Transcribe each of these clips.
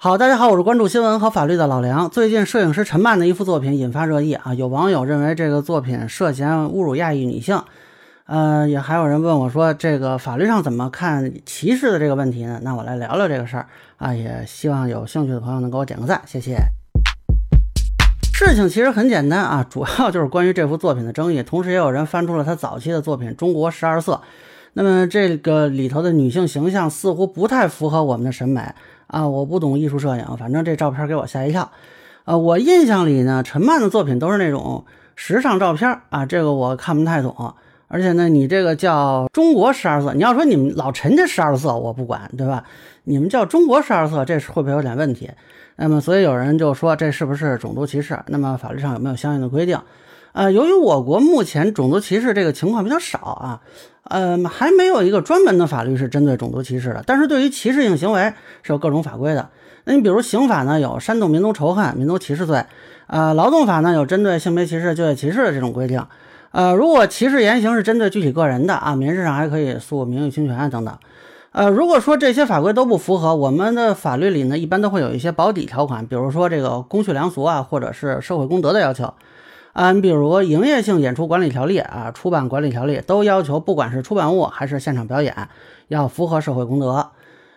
好，大家好，我是关注新闻和法律的老梁。最近，摄影师陈曼的一幅作品引发热议啊，有网友认为这个作品涉嫌侮辱亚裔女性，呃，也还有人问我说，这个法律上怎么看歧视的这个问题呢？那我来聊聊这个事儿啊，也希望有兴趣的朋友能给我点个赞，谢谢。事情其实很简单啊，主要就是关于这幅作品的争议，同时也有人翻出了他早期的作品《中国十二色》，那么这个里头的女性形象似乎不太符合我们的审美。啊，我不懂艺术摄影，反正这照片给我吓一跳。呃，我印象里呢，陈曼的作品都是那种时尚照片啊，这个我看不太懂。而且呢，你这个叫中国十二色，你要说你们老陈家十二色，我不管，对吧？你们叫中国十二色，这是会不会有点问题？那么，所以有人就说这是不是种族歧视？那么法律上有没有相应的规定？呃，由于我国目前种族歧视这个情况比较少啊，呃，还没有一个专门的法律是针对种族歧视的。但是对于歧视性行为是有各种法规的。那你比如刑法呢有煽动民族仇恨、民族歧视罪，呃，劳动法呢有针对性别歧视、就业歧视的这种规定。呃，如果歧视言行是针对具体个人的啊，民事上还可以诉名誉侵权啊等等。呃，如果说这些法规都不符合，我们的法律里呢一般都会有一些保底条款，比如说这个公序良俗啊，或者是社会公德的要求。啊，你比如营业性演出管理条例啊，出版管理条例都要求，不管是出版物还是现场表演，要符合社会公德。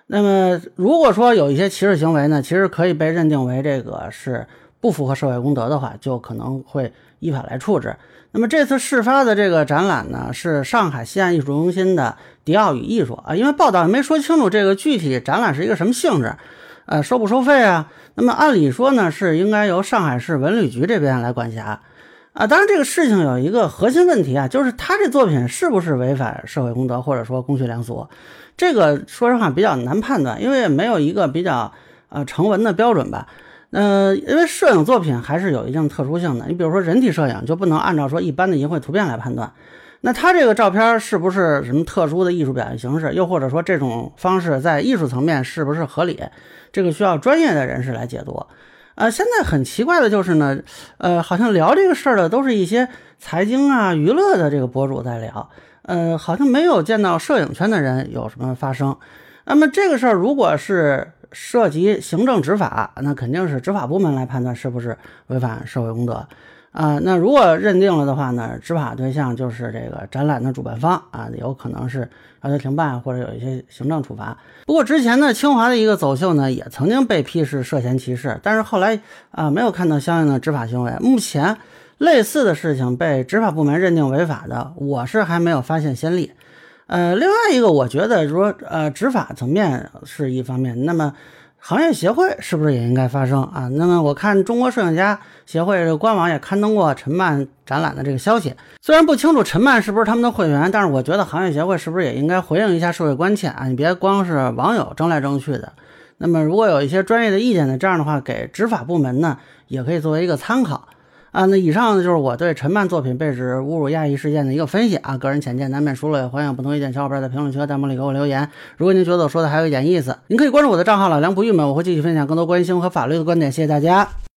那么，如果说有一些歧视行为呢，其实可以被认定为这个是不符合社会公德的话，就可能会依法来处置。那么这次事发的这个展览呢，是上海西岸艺术中心的迪奥与艺术啊，因为报道也没说清楚这个具体展览是一个什么性质，呃，收不收费啊？那么按理说呢，是应该由上海市文旅局这边来管辖。啊，当然这个事情有一个核心问题啊，就是他这作品是不是违反社会公德或者说公序良俗？这个说实话比较难判断，因为没有一个比较呃成文的标准吧。呃，因为摄影作品还是有一定特殊性的，你比如说人体摄影就不能按照说一般的淫秽图片来判断。那他这个照片是不是什么特殊的艺术表现形式？又或者说这种方式在艺术层面是不是合理？这个需要专业的人士来解读。呃，现在很奇怪的就是呢，呃，好像聊这个事儿的都是一些财经啊、娱乐的这个博主在聊，呃，好像没有见到摄影圈的人有什么发声。那么这个事儿如果是涉及行政执法，那肯定是执法部门来判断是不是违反社会公德。啊，那如果认定了的话呢，执法对象就是这个展览的主办方啊，有可能是要求停办或者有一些行政处罚。不过之前呢，清华的一个走秀呢，也曾经被批是涉嫌歧视，但是后来啊，没有看到相应的执法行为。目前类似的事情被执法部门认定违法的，我是还没有发现先例。呃，另外一个，我觉得说，呃，执法层面是一方面，那么。行业协会是不是也应该发声啊？那么我看中国摄影家协会这个官网也刊登过陈曼展览的这个消息，虽然不清楚陈曼是不是他们的会员，但是我觉得行业协会是不是也应该回应一下社会关切啊？你别光是网友争来争去的。那么如果有一些专业的意见呢，这样的话给执法部门呢也可以作为一个参考。啊，那以上呢就是我对陈曼作品被指侮辱亚裔事件的一个分析啊，个人浅见难免疏漏，也欢迎不同意见小伙伴在评论区和弹幕里给我留言。如果您觉得我说的还有一点意思，您可以关注我的账号老梁不郁闷，我会继续分享更多关于新闻和法律的观点。谢谢大家。